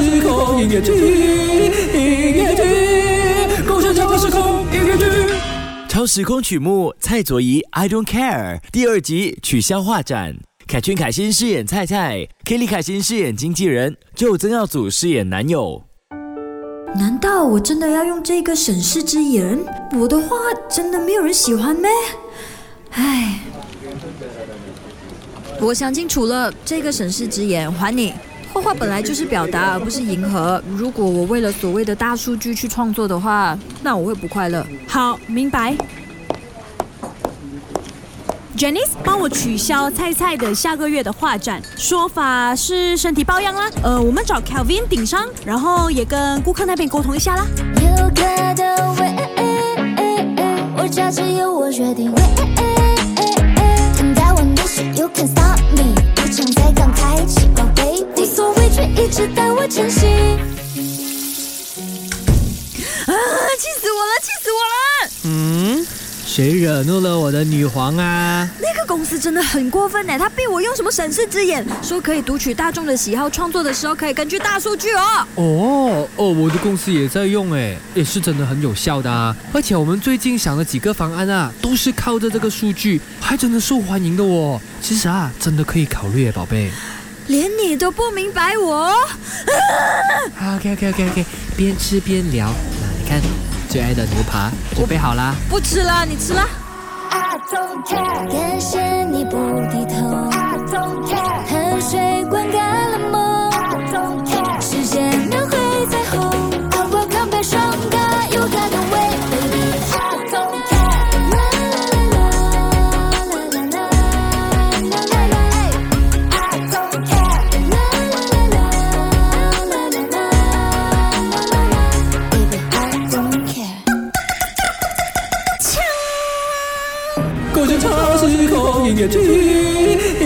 音乐剧，音乐剧，共享超时空音乐剧。超时空曲目蔡卓宜《I Don't Care》第二集取消画展，凯俊凯欣饰演菜菜，Kelly 凯欣饰演经纪人，就曾耀祖饰演男友。难道我真的要用这个审视之眼？我的画真的没有人喜欢咩？唉，我想清楚了，这个审视之眼还你。画画本来就是表达，而不是迎合。如果我为了所谓的大数据去创作的话，那我会不快乐。好，明白。Janice，帮我取消菜菜的下个月的画展，说法是身体抱恙啦。呃，我们找 Kelvin 顶上，然后也跟顾客那边沟通一下啦。有个的位，我家只有我决定。等待我的是 You can stop me，一场才刚开启，宝贝，无所畏惧，一直带我前行。啊！气死我了！气死我了！嗯，谁惹怒了我的女皇啊？那个公司真的很过分呢，他逼我用什么审视之眼，说可以读取大众的喜好，创作的时候可以根据大数据哦。哦哦，我的公司也在用哎，也是真的很有效的啊。而且我们最近想了几个方案啊，都是靠着这个数据，还真的受欢迎的哦。其实啊，真的可以考虑，宝贝。连你都不明白我。好，OK OK OK OK，边吃边聊。那你看，最爱的牛扒准备好啦。不吃了，你吃了。I don't care，感谢你不低头。我는저승의공인에 게.